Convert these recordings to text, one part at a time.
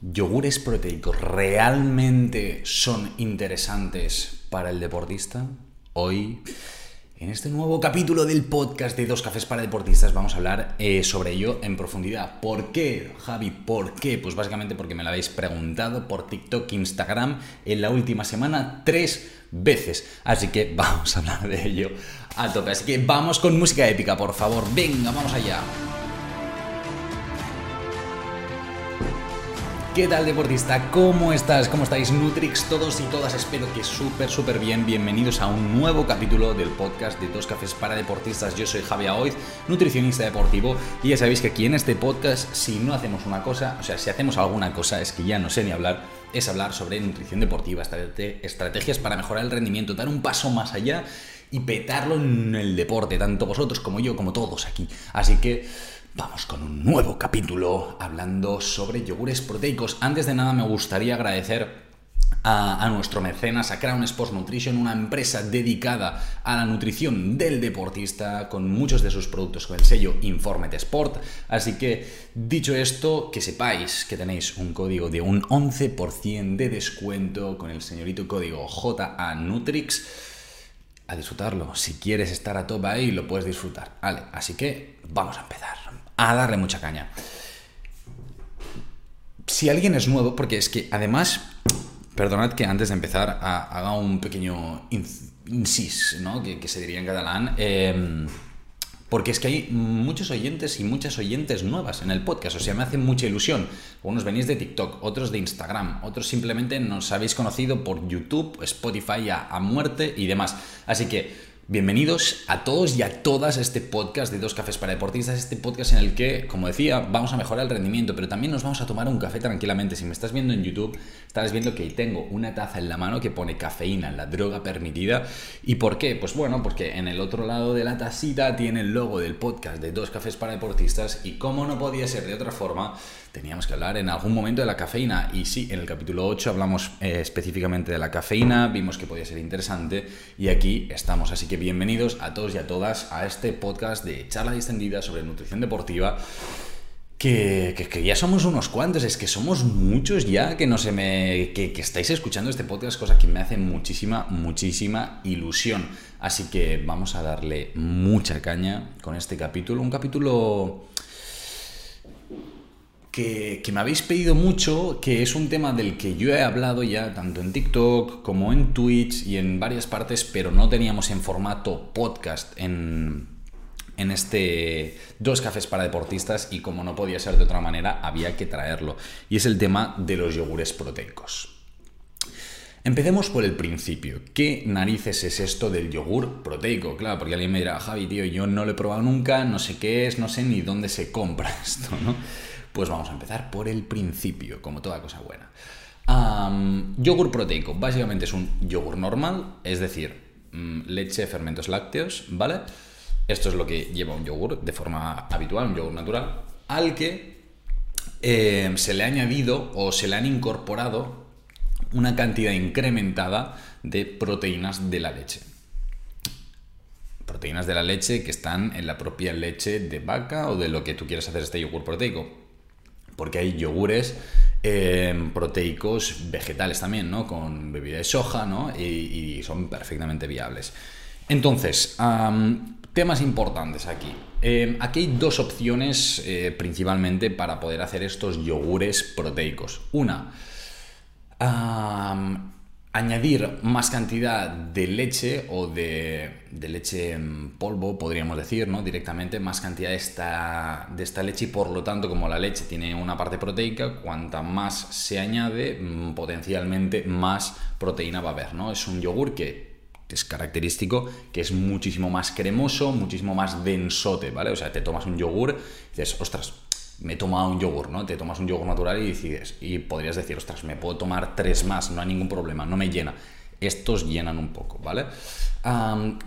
¿Yogures proteicos realmente son interesantes para el deportista? Hoy, en este nuevo capítulo del podcast de Dos Cafés para Deportistas, vamos a hablar eh, sobre ello en profundidad. ¿Por qué, Javi? ¿Por qué? Pues básicamente porque me lo habéis preguntado por TikTok, Instagram en la última semana tres veces. Así que vamos a hablar de ello a tope. Así que vamos con música épica, por favor. Venga, vamos allá. ¿Qué tal deportista? ¿Cómo estás? ¿Cómo estáis Nutrix todos y todas? Espero que súper, súper bien. Bienvenidos a un nuevo capítulo del podcast de Dos Cafés para Deportistas. Yo soy Javier Oiz, nutricionista deportivo, y ya sabéis que aquí en este podcast, si no hacemos una cosa, o sea, si hacemos alguna cosa, es que ya no sé ni hablar, es hablar sobre nutrición deportiva, estrategias para mejorar el rendimiento, dar un paso más allá y petarlo en el deporte, tanto vosotros como yo, como todos aquí. Así que... Vamos con un nuevo capítulo hablando sobre yogures proteicos. Antes de nada me gustaría agradecer a, nuestro mecenas, a Crown Sports Nutrition, una empresa dedicada a la nutrición del deportista con muchos de sus productos con el sello Informet Sport. Así que, dicho esto, que sepáis que tenéis un código de un 11% de descuento con el señorito código JA Nutrix. A disfrutarlo. Si quieres estar a tope ahí, lo puedes disfrutar. Así que vamos a empezar a darle mucha caña. Si alguien es nuevo, porque es que además, perdonad que antes de empezar haga un pequeño incis, ¿no? que, se diría en catalán. Em, porque es que hay muchos oyentes y muchas oyentes nuevas en el podcast, o sea, me hace mucha ilusión. Unos venís de TikTok, otros de Instagram, otros simplemente nos habéis conocido por YouTube, Spotify a muerte y demás. Así que Bienvenidos a todos y a todas a este podcast de Dos Cafés para Deportistas, este podcast en el que, como decía, vamos a mejorar el rendimiento, pero también nos vamos a tomar un café tranquilamente. Si me estás viendo en YouTube, estarás viendo que tengo una taza en la mano que pone cafeína, la droga permitida. ¿Y por qué? Pues bueno, porque en el otro lado de la tacita tiene el logo del podcast de Dos Cafés para Deportistas y como no podía ser de otra forma, teníamos que hablar en algún momento de la cafeína. Y sí, en el capítulo 8 hablamos eh, específicamente de la cafeína, vimos que podía ser interesante y aquí estamos. Así que bienvenidos a todos y a todas a este podcast de charla distendida sobre nutrición deportiva. Que, ya somos unos cuantos, es que somos muchos ya que no se me. Que, que, estáis escuchando este podcast, cosa que me hace muchísima, muchísima ilusión. Así que vamos a darle mucha caña con este capítulo. Un capítulo que, me habéis pedido mucho, que es un tema del que yo he hablado ya tanto en TikTok como en Twitch y en varias partes, pero no teníamos en formato podcast en, en este Dos Cafés para Deportistas y como no podía ser de otra manera, había que traerlo. Y es el tema de los yogures proteicos. Empecemos por el principio. ¿Qué narices es esto del yogur proteico? Claro, porque alguien me dirá, Javi, tío, yo no lo he probado nunca, no sé qué es, no sé ni dónde se compra esto, ¿no? Pues vamos a empezar por el principio, como toda cosa buena. yogur proteico, básicamente es un yogur normal, es decir, mm, leche, fermentos lácteos, ¿vale? Esto es lo que lleva un yogur de forma habitual, un yogur natural, al que eh, se le ha añadido o se le han incorporado una cantidad incrementada de proteínas de la leche. Proteínas de la leche que están en la propia leche de vaca o de lo que tú quieras hacer este yogur proteico porque hay yogures eh, proteicos vegetales también, ¿no? Con bebida de soja, ¿no? Y, son perfectamente viables. Entonces, temas importantes aquí. Eh, aquí hay dos opciones eh, principalmente para poder hacer estos yogures proteicos. Una, añadir más cantidad de leche o de, leche en polvo, podríamos decir, ¿no? Directamente, más cantidad de esta, de esta leche y por lo tanto, como la leche tiene una parte proteica, cuanta más se añade, mm, potencialmente más proteína va a haber, ¿no? Es un yogur que es característico, que es muchísimo más cremoso, muchísimo más densote, ¿vale? O sea, te tomas un yogur y dices, ostras, me he tomado un yogur, ¿no? Te tomas un yogur natural y decides, y podrías decir, ostras, me puedo tomar tres más, no hay ningún problema, no me llena. Estos llenan un poco, ¿vale?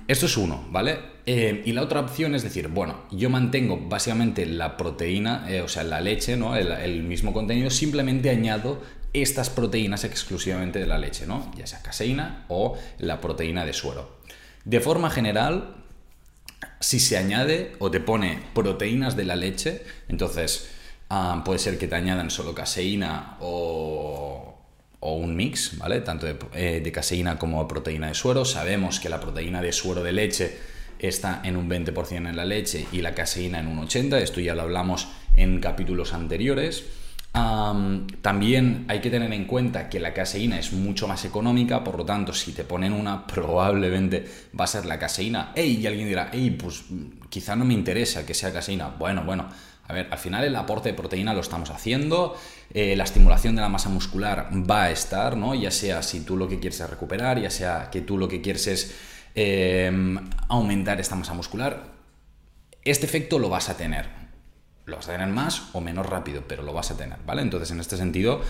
esto es uno, ¿vale? Eh, y la otra opción es decir, bueno, yo mantengo básicamente la proteína, eh, o sea, la leche, ¿no? El, el, mismo contenido, simplemente añado estas proteínas exclusivamente de la leche, ¿no? Ya sea caseína o la proteína de suero. De forma general, si se añade o te pone proteínas de la leche, entonces Ah, puede ser que te añadan solo caseína o, un mix, ¿vale? Tanto eh, de, caseína como proteína de suero. Sabemos que la proteína de suero de leche está en un 20% en la leche y la caseína en un 80%. Esto ya lo hablamos en capítulos anteriores. También hay que tener en cuenta que la caseína es mucho más económica, por lo tanto, si te ponen una, probablemente va a ser la caseína. ¡Ey! Y alguien dirá, ¡ey! Pues quizá no me interesa que sea caseína. Bueno, bueno a ver, al final el aporte de proteína lo estamos haciendo, eh, la estimulación de la masa muscular va a estar, ¿no? Ya sea si tú lo que quieres es recuperar, ya sea que tú lo que quieres es em, aumentar esta masa muscular, este efecto lo vas a tener. Lo vas a tener más o menos rápido, pero lo vas a tener, ¿vale? Entonces, en este sentido,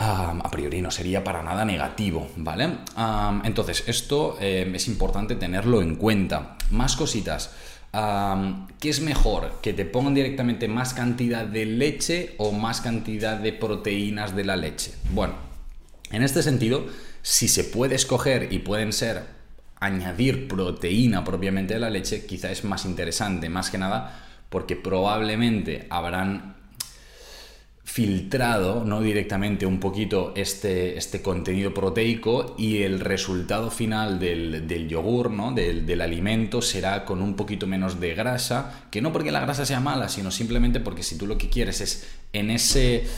a priori no sería para nada negativo, ¿vale? entonces, esto em, es importante tenerlo en cuenta. Más cositas. ¿qué es mejor? ¿Que te pongan directamente más cantidad de leche o más cantidad de proteínas de la leche? Bueno, en este sentido, si se puede escoger y pueden ser añadir proteína propiamente de la leche, quizá es más interesante, más que nada porque probablemente habrán filtrado ¿no? directamente un poquito este, este contenido proteico y el resultado final del, yogur, ¿no? Del, del, alimento, será con un poquito menos de grasa, que no porque la grasa sea mala, sino simplemente porque si tú lo que quieres es en ese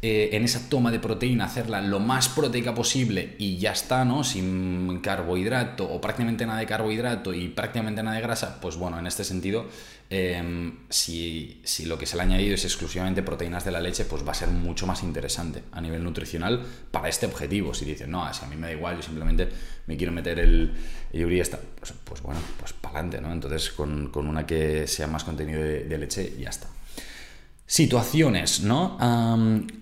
eh, en esa toma de proteína hacerla lo más proteica posible y ya está, ¿no? Sin carbohidrato o prácticamente nada de carbohidrato y prácticamente nada de grasa, pues bueno, en este sentido, em, si, lo que se le ha añadido es exclusivamente proteínas de la leche, pues va a ser mucho más interesante a nivel nutricional para este objetivo. Si dices, no, si a mí me da igual, yo simplemente me quiero meter el, y está, pues, pues, bueno, pues para adelante, ¿no? Entonces con, una que sea más contenido de leche, ya está. Situaciones, ¿no?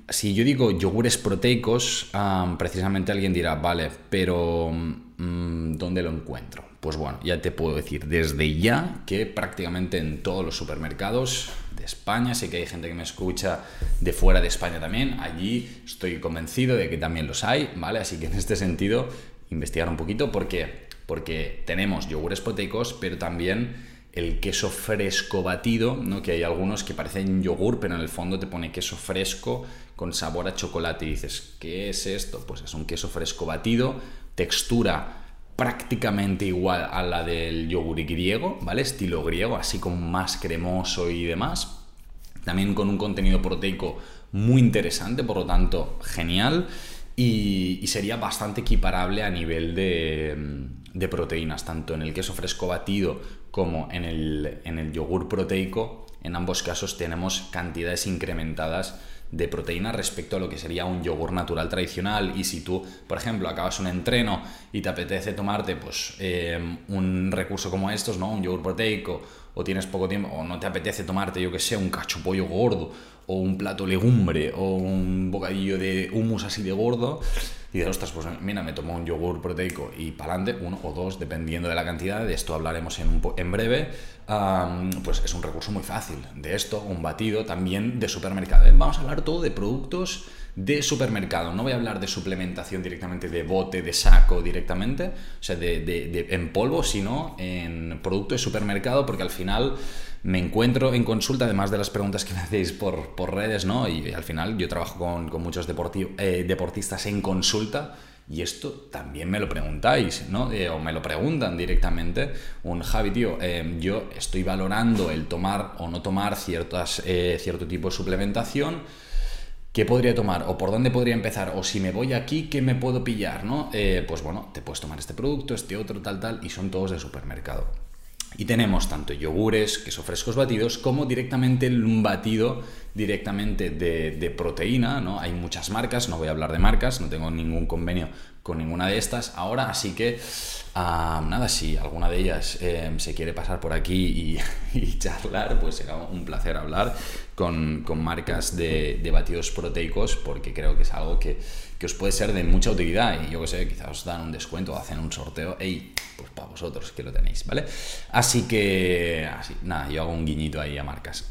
si yo digo yogures proteicos, precisamente alguien dirá, vale, pero mm, ¿dónde lo encuentro? Pues bueno, ya te puedo decir desde ya que prácticamente en todos los supermercados de España, sé que hay gente que me escucha de fuera de España también, allí estoy convencido de que también los hay, ¿vale? Así que en este sentido, investigar un poquito, ¿por qué? Porque tenemos yogures proteicos, pero también el queso fresco batido, ¿no? que hay algunos que parecen yogur, pero en el fondo te pone queso fresco con sabor a chocolate y dices, ¿qué es esto? Pues es un queso fresco batido, textura prácticamente igual a la del yogur griego, ¿vale? Estilo griego, así como más cremoso y demás. También con un contenido proteico muy interesante, por lo tanto, genial. Y, sería bastante equiparable a nivel de, de proteínas, tanto en el queso fresco batido como en el, en el yogur proteico, en ambos casos tenemos cantidades incrementadas de proteína respecto a lo que sería un yogur natural tradicional y si tú, por ejemplo, acabas un entreno y te apetece tomarte pues eh, un recurso como estos, ¿no? Un yogur proteico o tienes poco tiempo o no te apetece tomarte, yo que sé, un cacho pollo gordo o un plato legumbre o un bocadillo de humus así de gordo, y de ostras, pues mira, me tomo un yogur proteico y para adelante, uno o dos, dependiendo de la cantidad, de esto hablaremos en, en breve, pues es un recurso muy fácil. De esto, un batido también de supermercado. Vamos a hablar todo de productos de supermercado. No voy a hablar de suplementación directamente de bote, de saco directamente, o sea, de, en polvo, sino en producto de supermercado, porque al final me encuentro en consulta, además de las preguntas que me hacéis por, redes, ¿no? Y al final yo trabajo con, muchos eh, deportistas en consulta. Y esto también me lo preguntáis, ¿no? Eh, o me lo preguntan directamente. Un Javi, tío, eh, yo estoy valorando el tomar o no tomar ciertas, cierto tipo de suplementación ¿Qué podría tomar? ¿O por dónde podría empezar? ¿O si me voy aquí, qué me puedo pillar? ¿no? Eh, pues bueno, te puedes tomar este producto, este otro, tal, tal, y son todos de supermercado. Y tenemos tanto yogures, queso frescos batidos, como directamente un batido directamente de, proteína, ¿no? Hay muchas marcas, no voy a hablar de marcas, no tengo ningún convenio con ninguna de estas ahora, así que ah, nada, si alguna de ellas eh, se quiere pasar por aquí y, charlar, pues será un placer hablar con, marcas de, de, batidos proteicos, porque creo que es algo que, que, os puede ser de mucha utilidad y yo que sé, quizás os dan un descuento o hacen un sorteo, hey, pues para vosotros que lo tenéis, ¿vale? Así que, nada, yo hago un guiñito ahí a marcas.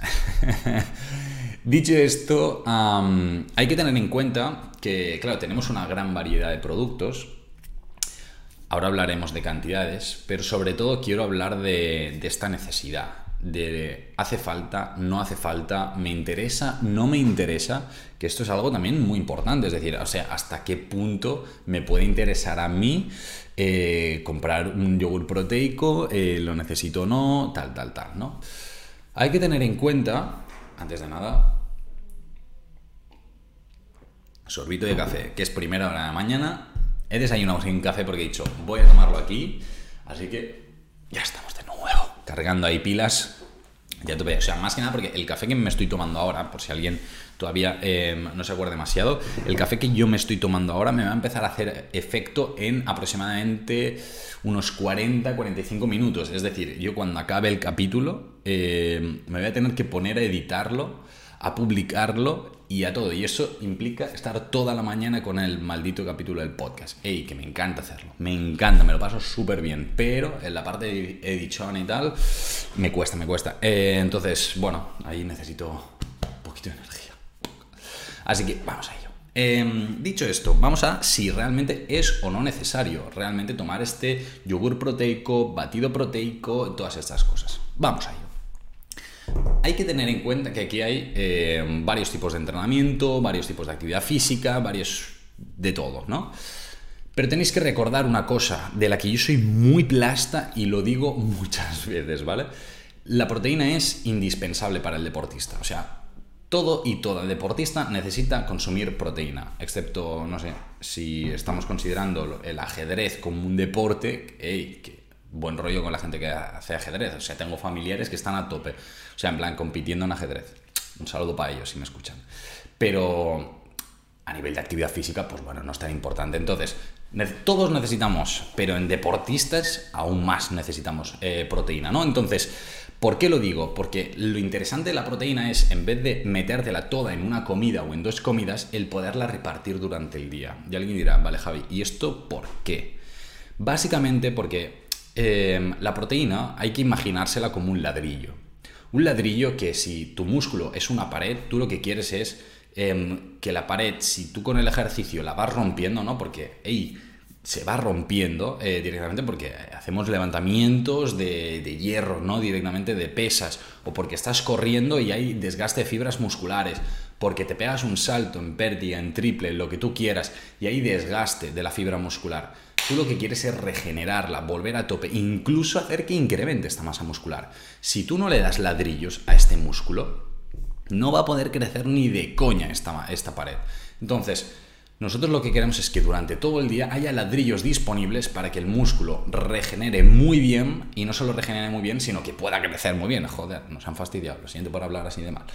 Dicho esto, hay que tener en cuenta que, claro, tenemos una gran variedad de productos. Ahora hablaremos de cantidades, pero sobre todo quiero hablar de, esta necesidad de hace falta, no hace falta, me interesa, no me interesa, que esto es algo también muy importante, es decir, o sea, hasta qué punto me puede interesar a mí eh, comprar un yogur proteico, eh, lo necesito o no, tal, tal, tal, ¿no? Hay que tener en cuenta, antes de nada, sorbito de café, que es primera hora de la mañana, he desayunado sin café porque he dicho, voy a tomarlo aquí, así que ya nuevo, cargando ahí pilas. Ya tuve, o sea, más que nada porque el café que me estoy tomando ahora, por si alguien todavía em, no se acuerda demasiado, el café que yo me estoy tomando ahora me va a empezar a hacer efecto en aproximadamente unos 40-45 minutos. Es decir, yo cuando acabe el capítulo em, me voy a tener que poner a editarlo, a publicarlo y a todo. Y eso implica estar toda la mañana con el maldito capítulo del podcast. Ey, que me encanta hacerlo. Me encanta, me lo paso súper bien. Pero en la parte de edición y tal, me cuesta, me cuesta. Eh, entonces, bueno, ahí necesito un poquito de energía. Así que vamos a ello. Em, dicho esto, vamos a si realmente es o no necesario realmente tomar este yogur proteico, batido proteico, todas estas cosas. Vamos a ello. Hay que tener en cuenta que aquí hay eh, varios tipos de entrenamiento, varios tipos de actividad física, varios de todo, ¿no? Pero tenéis que recordar una cosa de la que yo soy muy plasta y lo digo muchas veces, ¿vale? La proteína es indispensable para el deportista. O sea, todo y toda deportista necesita consumir proteína, excepto, no sé, si estamos considerando el ajedrez como un deporte, hey, buen rollo con la gente que hace ajedrez. O sea, tengo familiares que están a tope. O sea, en plan, compitiendo en ajedrez. Un saludo para ellos si me escuchan. Pero a nivel de actividad física, pues bueno, no es tan importante. Entonces, todos necesitamos, pero en deportistas aún más necesitamos eh, proteína, ¿no? Entonces, ¿por qué lo digo? Porque lo interesante de la proteína es, en vez de metértela toda en una comida o en dos comidas, el poderla repartir durante el día. Y alguien dirá, vale, Javi, ¿y esto por qué? Básicamente porque Em, la proteína hay que imaginársela como un ladrillo. Un ladrillo que si tu músculo es una pared, tú lo que quieres es em, que la pared, si tú con el ejercicio la vas rompiendo, ¿no? Porque, se va rompiendo eh, directamente porque hacemos levantamientos de, de, hierro, ¿no? Directamente de pesas, o porque estás corriendo y hay desgaste de fibras musculares, porque te pegas un salto en pérdida, en triple, lo que tú quieras, y hay desgaste de la fibra muscular. Tú lo que quieres es regenerarla, volver a tope, incluso hacer que incremente esta masa muscular. Si tú no le das ladrillos a este músculo, no va a poder crecer ni de coña esta, esta pared. Entonces, nosotros lo que queremos es que durante todo el día haya ladrillos disponibles para que el músculo regenere muy bien y no solo regenere muy bien, sino que pueda crecer muy bien. Joder, nos han fastidiado, lo siento por hablar así de mal.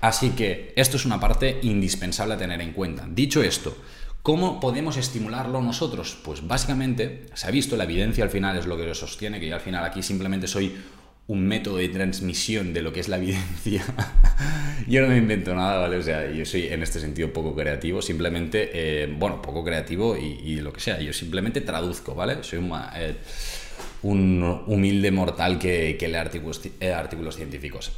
Así que esto es una parte indispensable a tener en cuenta. Dicho esto, ¿Cómo podemos estimularlo nosotros? Pues básicamente se ha visto, la evidencia al final es lo que lo sostiene, que yo al final aquí simplemente soy un método de transmisión de lo que es la evidencia. yo no me invento nada, ¿vale? O sea, yo soy en este sentido poco creativo, simplemente, eh, bueno, poco creativo y, lo que sea, yo simplemente traduzco, ¿vale? Soy un... Eh, un humilde mortal que, lee artículos, eh, científicos.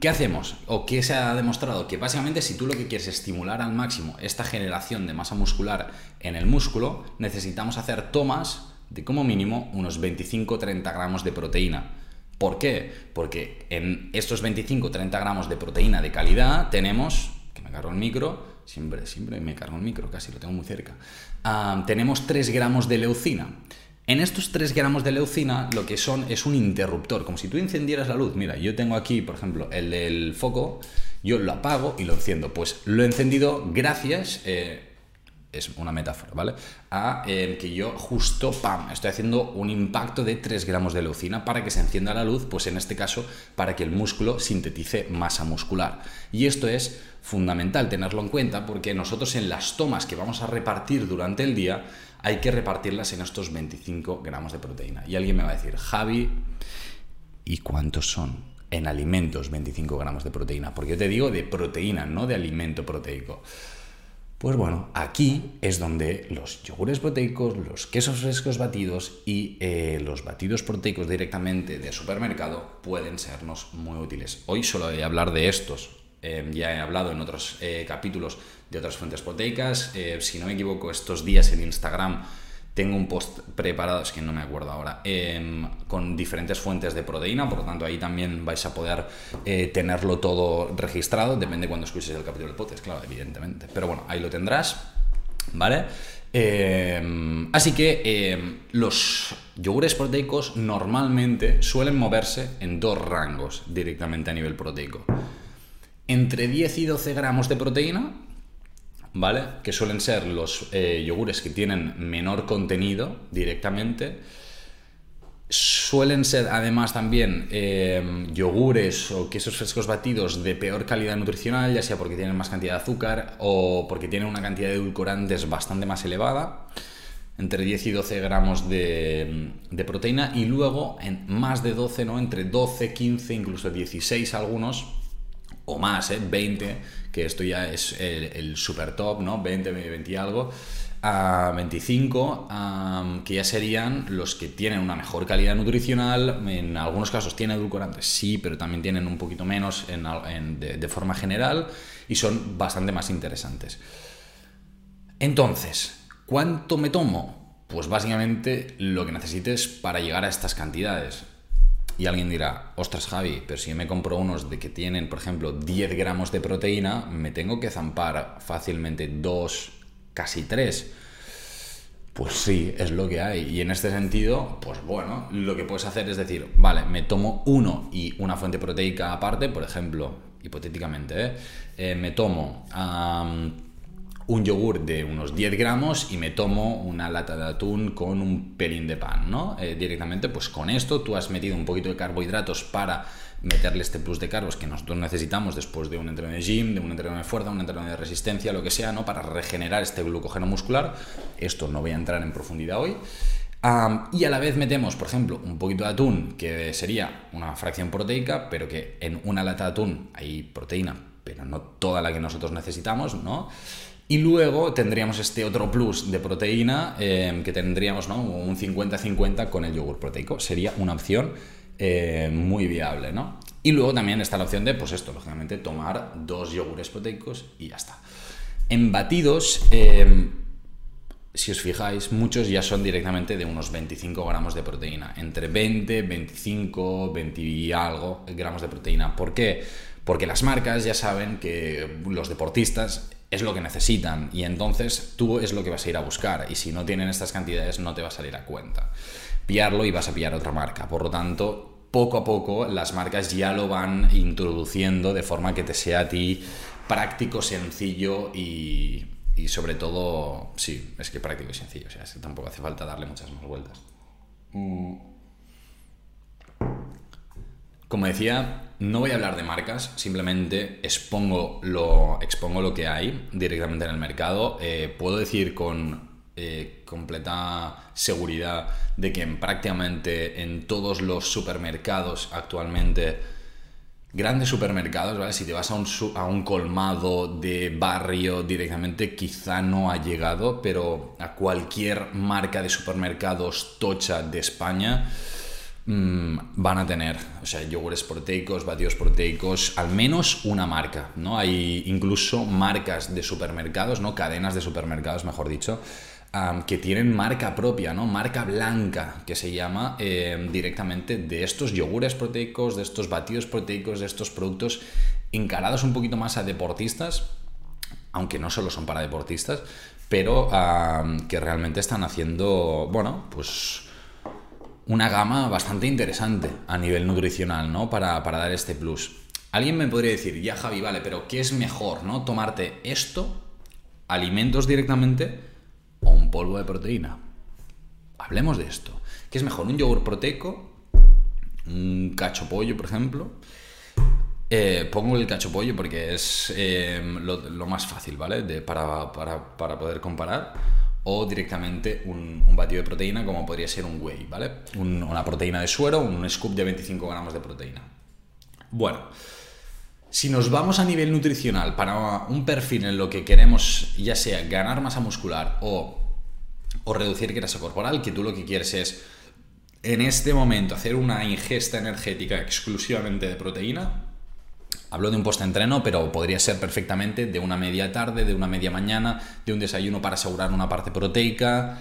¿Qué hacemos? ¿O qué se ha demostrado? Que básicamente si tú lo que quieres es estimular al máximo esta generación de masa muscular en el músculo, necesitamos hacer tomas de como mínimo unos 25-30 gramos de proteína. ¿Por qué? Porque en estos 25-30 gramos de proteína de calidad tenemos, que me cargo el micro, siempre, siempre me cargo el micro, casi lo tengo muy cerca, tenemos 3 gramos de leucina. En estos 3 gramos de leucina lo que son es un interruptor, como si tú encendieras la luz. Mira, yo tengo aquí, por ejemplo, el del foco, yo lo apago y lo enciendo. Pues lo he encendido gracias, eh, es una metáfora, ¿vale? A eh, que yo justo, ¡pam!, estoy haciendo un impacto de 3 gramos de leucina para que se encienda la luz, pues en este caso para que el músculo sintetice masa muscular. Y esto es fundamental tenerlo en cuenta porque nosotros en las tomas que vamos a repartir durante el día, hay que repartirlas en estos 25 gramos de proteína. Y alguien me va a decir, Javi, ¿y cuántos son? En alimentos 25 gramos de proteína. Porque yo te digo de proteína, no de alimento proteico. Pues bueno, aquí es donde los yogures proteicos, los quesos frescos batidos y eh, los batidos proteicos directamente de supermercado pueden sernos muy útiles. Hoy solo voy a hablar de estos. Eh, ya he hablado en otros eh, capítulos de otras fuentes proteicas. Eh, si no me equivoco, estos días en Instagram tengo un post preparado, es que no me acuerdo ahora, em, con diferentes fuentes de proteína, por lo tanto ahí también vais a poder eh, tenerlo todo registrado, depende cuando escuches el capítulo del podcast, claro, evidentemente. Pero bueno, ahí lo tendrás, ¿vale? Em, así que em, los yogures proteicos normalmente suelen moverse en dos rangos directamente a nivel proteico. Entre 10 y 12 gramos de proteína, ¿vale? Que suelen ser los eh, yogures que tienen menor contenido directamente. Suelen ser además también em, yogures o quesos frescos batidos de peor calidad nutricional, ya sea porque tienen más cantidad de azúcar o porque tienen una cantidad de edulcorantes bastante más elevada, entre 10 y 12 gramos de, de proteína, y luego en más de 12, ¿no? entre 12, 15, incluso 16 algunos, o más, ¿eh? 20, que esto ya es el, super top, ¿no? 20, 20 y algo, a 25, que ya serían los que tienen una mejor calidad nutricional, en algunos casos tienen edulcorantes, sí, pero también tienen un poquito menos de, forma general y son bastante más interesantes. Entonces, ¿cuánto me tomo? Pues básicamente lo que necesites para llegar a estas cantidades. Y alguien dirá, ostras Javi, pero si me compro unos de que tienen, por ejemplo, 10 gramos de proteína, me tengo que zampar fácilmente 2, casi 3. Pues sí, es lo que hay. Y en este sentido, pues bueno, lo que puedes hacer es decir, vale, me tomo uno y una fuente proteica aparte, por ejemplo, hipotéticamente, ¿eh? Eh, me tomo un yogur de unos 10 gramos y me tomo una lata de atún con un pelín de pan, ¿no? Eh, directamente, pues con esto tú has metido un poquito de carbohidratos para meterle este plus de carbos que nosotros necesitamos después de un entreno de gym, de un entreno de fuerza, un entreno de resistencia, lo que sea, ¿no? Para regenerar este glucógeno muscular. Esto no voy a entrar en profundidad hoy. y a la vez metemos, por ejemplo, un poquito de atún, que sería una fracción proteica, pero que en una lata de atún hay proteína, pero no toda la que nosotros necesitamos, ¿no? Y luego tendríamos este otro plus de proteína eh, que tendríamos ¿no? un 50-50 con el yogur proteico. Sería una opción eh, muy viable, ¿no? Y luego también está la opción de, pues esto, lógicamente, tomar dos yogures proteicos y ya está. En batidos, eh, si os fijáis, muchos ya son directamente de unos 25 gramos de proteína. Entre 20, 25, 20 y algo gramos de proteína. ¿Por qué? Porque las marcas ya saben que los deportistas es lo que necesitan y entonces tú es lo que vas a ir a buscar y si no tienen estas cantidades no te va a salir a cuenta. Pillarlo y vas a pillar otra marca. Por lo tanto, poco a poco las marcas ya lo van introduciendo de forma que te sea a ti práctico, sencillo y, y sobre todo, sí, es que práctico y sencillo. O sea, es que tampoco hace falta darle muchas más vueltas. Mm. Como decía, no voy a hablar de marcas, simplemente expongo lo, expongo lo que hay directamente en el mercado. Eh, puedo decir con eh, completa seguridad de que en prácticamente en todos los supermercados actualmente, grandes supermercados, ¿vale? si te vas a un, a un colmado de barrio directamente, quizá no ha llegado, pero a cualquier marca de supermercados tocha de España, Mm, van a tener, o sea, yogures proteicos, batidos proteicos, al menos una marca, ¿no? Hay incluso marcas de supermercados, ¿no? Cadenas de supermercados, mejor dicho, que tienen marca propia, ¿no? Marca blanca, que se llama em, directamente de estos yogures proteicos, de estos batidos proteicos, de estos productos encarados un poquito más a deportistas, aunque no solo son para deportistas, pero que realmente están haciendo, bueno, pues una gama bastante interesante a nivel nutricional, ¿no? Para, dar este plus. Alguien me podría decir, ya Javi, vale, pero ¿qué es mejor, ¿no? Tomarte esto, alimentos directamente, o un polvo de proteína. Hablemos de esto. ¿Qué es mejor? ¿Un yogur proteico? ¿Un cacho pollo, por ejemplo? Eh, pongo el cacho pollo porque es eh, lo, más fácil, ¿vale? De, para, para poder comparar o directamente un, batido de proteína como podría ser un whey, ¿vale? una proteína de suero, un scoop de 25 gramos de proteína. Bueno, si nos vamos a nivel nutricional para un perfil en lo que queremos, ya sea ganar masa muscular o, o reducir grasa corporal, que tú lo que quieres es en este momento hacer una ingesta energética exclusivamente de proteína, Hablo de un post-entreno, pero podría ser perfectamente de una media tarde, de una media mañana, de un desayuno para asegurar una parte proteica,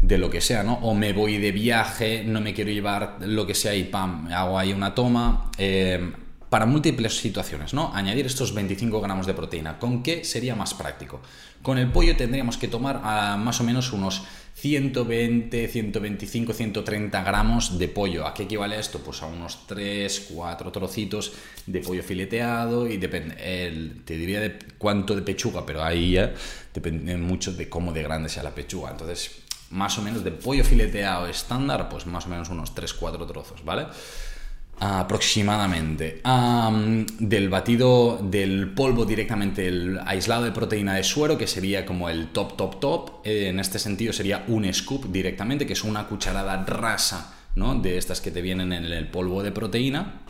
de lo que sea, ¿no? O me voy de viaje, no me quiero llevar lo que sea y pam, hago ahí una toma. Eh, para múltiples situaciones, ¿no? Añadir estos 25 gramos de proteína. ¿Con qué sería más práctico? Con el pollo tendríamos que tomar a más o menos unos 120, 125, 130 gramos de pollo. ¿A qué equivale esto? Pues a unos 3, 4 trocitos de pollo fileteado y depende, te diría de cuánto de pechuga, pero ahí ya depende mucho de cómo de grande sea la pechuga. Entonces, más o menos de pollo fileteado estándar, pues más o menos unos 3, 4 trozos, ¿vale? Aproximadamente. Del batido del polvo directamente el aislado de proteína de suero que sería como el top top top eh, en este sentido sería un scoop directamente que es una cucharada rasa ¿no? de estas que te vienen en el polvo de proteína.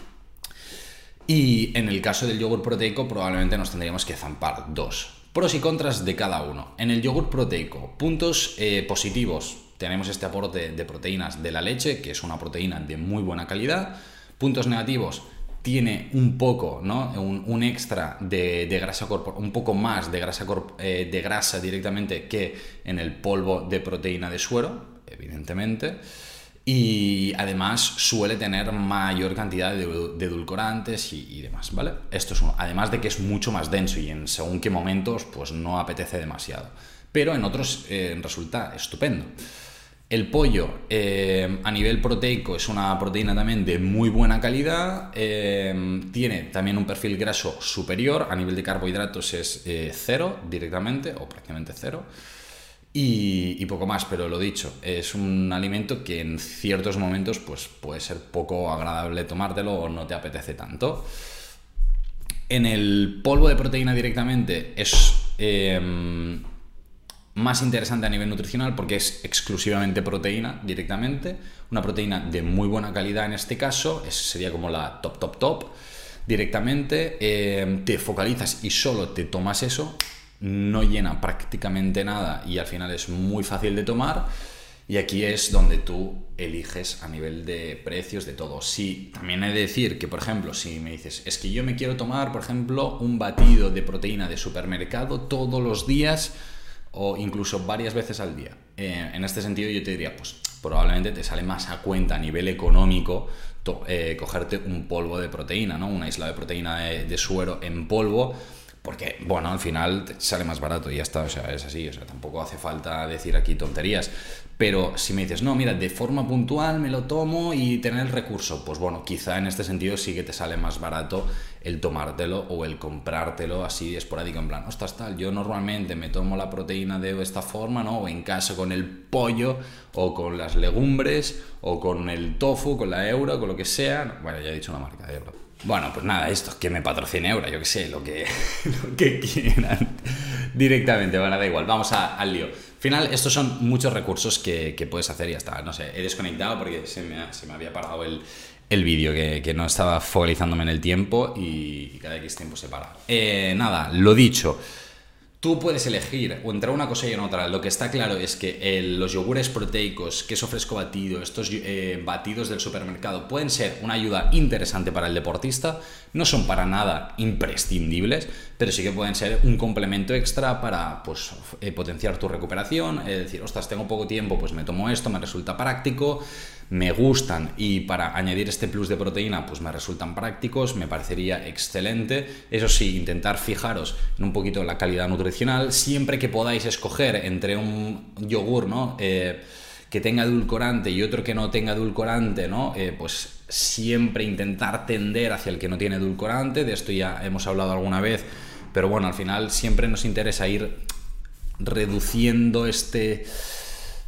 Y en el caso del yogur proteico probablemente nos tendríamos que zampar dos. Pros y contras de cada uno. En el yogur proteico puntos eh, positivos. Tenemos este aporte de proteínas de la leche que es una proteína de muy buena calidad Puntos negativos, tiene un poco, ¿no? Un, extra de, grasa corporal, un poco más de grasa, eh, de grasa directamente que en el polvo de proteína de suero, evidentemente. Y además suele tener mayor cantidad de, edulcorantes y, demás, ¿vale? Esto es además de que es mucho más denso y en según qué momentos, pues no apetece demasiado. Pero en otros eh, resulta estupendo. El pollo eh, a nivel proteico es una proteína también de muy buena calidad, eh, tiene también un perfil graso superior, a nivel de carbohidratos es eh, cero directamente o prácticamente cero. Y, y, poco más, pero lo dicho, es un alimento que en ciertos momentos pues, puede ser poco agradable tomártelo o no te apetece tanto. En el polvo de proteína directamente es más interesante a nivel nutricional porque es exclusivamente proteína directamente, una proteína de muy buena calidad en este caso, sería como la top, top, top directamente, eh, te focalizas y solo te tomas eso, no llena prácticamente nada y al final es muy fácil de tomar. Y aquí es donde tú eliges a nivel de precios de todo. Sí, también he de decir que, por ejemplo, si me dices, es que yo me quiero tomar, por ejemplo, un batido de proteína de supermercado todos los días, o incluso varias veces al día. Eh, en este sentido yo te diría, pues probablemente te sale más a cuenta a nivel económico eh, cogerte un polvo de proteína, ¿no? Una isla de proteína de, suero en polvo, porque, bueno, al final te sale más barato y ya está, o sea, es así, o sea, tampoco hace falta decir aquí tonterías. Pero si me dices, no, mira, de forma puntual me lo tomo y tener el recurso, pues bueno, quizá en este sentido sí que te sale más barato el tomártelo o el comprártelo así esporádico, en plan, ostras, tal, yo normalmente me tomo la proteína de esta forma, ¿no? O en casa con el pollo, o con las legumbres, o con el tofu, con la euro, con lo que sea. Bueno, ya he dicho una marca de euro. Bueno, pues nada, esto, que me patrocine euro, yo que sé, lo que, lo que quieran directamente, bueno, da igual, vamos al lío final, estos son muchos recursos que, puedes hacer y ya está. No sé, he desconectado porque se me, se me había parado el, el vídeo, que, no estaba focalizándome en el tiempo y, cada X tiempo se para. Eh, nada, lo dicho. Tú puedes elegir o entre una cosa y en otra. Lo que está claro es que los yogures proteicos, queso fresco batido, estos eh, batidos del supermercado pueden ser una ayuda interesante para el deportista. No son para nada imprescindibles, pero sí que pueden ser un complemento extra para pues, eh, potenciar tu recuperación. Es decir, ostras, tengo poco tiempo, pues me tomo esto, me resulta práctico me gustan y para añadir este plus de proteína pues me resultan prácticos, me parecería excelente. Eso sí, intentar fijaros en un poquito la calidad nutricional, siempre que podáis escoger entre un yogur, ¿no? Eh, que tenga edulcorante y otro que no tenga edulcorante, ¿no? Eh, pues siempre intentar tender hacia el que no tiene edulcorante, de esto ya hemos hablado alguna vez, pero bueno, al final siempre nos interesa ir reduciendo este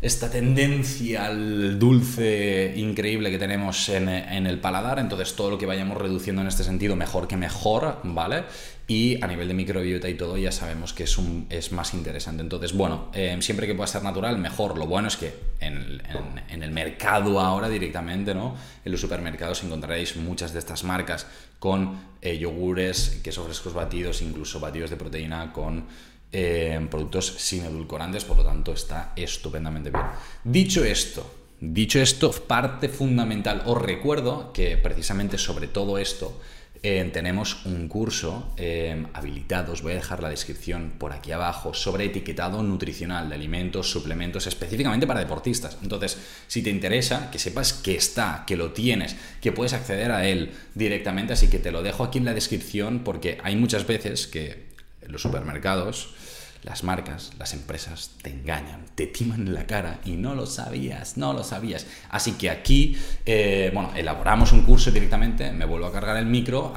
esta tendencia al dulce increíble que tenemos en, el paladar, entonces todo lo que vayamos reduciendo en este sentido, mejor que mejor, ¿vale? Y a nivel de microbiota y todo, ya sabemos que es, un, es más interesante. Entonces, bueno, eh, siempre que pueda ser natural, mejor. Lo bueno es que en, el mercado ahora directamente, ¿no? En los supermercados encontraréis muchas de estas marcas con eh, yogures, quesos frescos batidos, incluso batidos de proteína con productos sin edulcorantes, por lo tanto está estupendamente bien. Dicho esto, dicho esto, parte fundamental, os recuerdo que precisamente sobre todo esto eh, tenemos un curso eh, habilitado, os voy a dejar la descripción por aquí abajo, sobre etiquetado nutricional de alimentos, suplementos, específicamente para deportistas. Entonces, si te interesa, que sepas que está, que lo tienes, que puedes acceder a él directamente, así que te lo dejo aquí en la descripción porque hay muchas veces que los supermercados las marcas, las empresas te engañan, te timan en la cara y no lo sabías, no lo sabías. Así que aquí, eh, bueno, elaboramos un curso directamente, me vuelvo a cargar el micro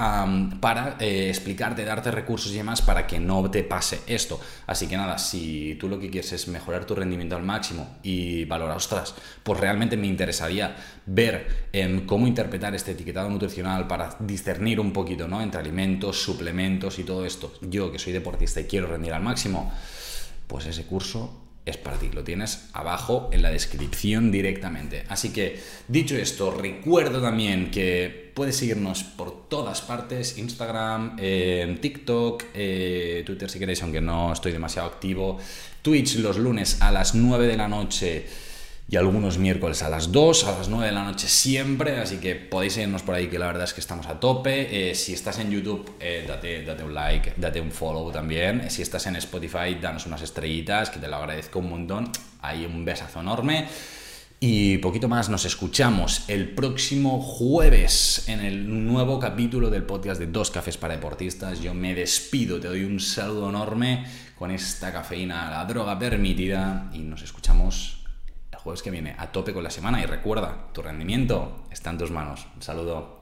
para eh, explicarte, darte recursos y demás para que no te pase esto. Así que nada, si tú lo que quieres es mejorar tu rendimiento al máximo y valorar, ostras, pues realmente me interesaría ver em, cómo interpretar este etiquetado nutricional para discernir un poquito, ¿no? Entre alimentos, suplementos y todo esto. Yo que soy deportista y quiero rendir al máximo, pues ese curso es para ti. Lo tienes abajo en la descripción directamente. Así que, dicho esto, recuerdo también que puedes seguirnos por todas partes, Instagram, eh, TikTok, eh, Twitter si queréis, aunque no estoy demasiado activo, Twitch los lunes a las 9 de la noche y algunos miércoles a las 2, a las 9 de la noche siempre, así que podéis seguirnos por ahí que la verdad es que estamos a tope. Eh, si estás en YouTube, eh, date, date, un like, date un follow también. Si estás en Spotify, danos unas estrellitas, que te lo agradezco un montón. Hay un besazo enorme. Y poquito más, nos escuchamos el próximo jueves en el nuevo capítulo del podcast de Dos Cafés para Deportistas. Yo me despido, te doy un saludo enorme con esta cafeína, la droga permitida, y nos escuchamos jueves que viene a tope con la semana y recuerda, tu rendimiento está en tus manos. Un saludo.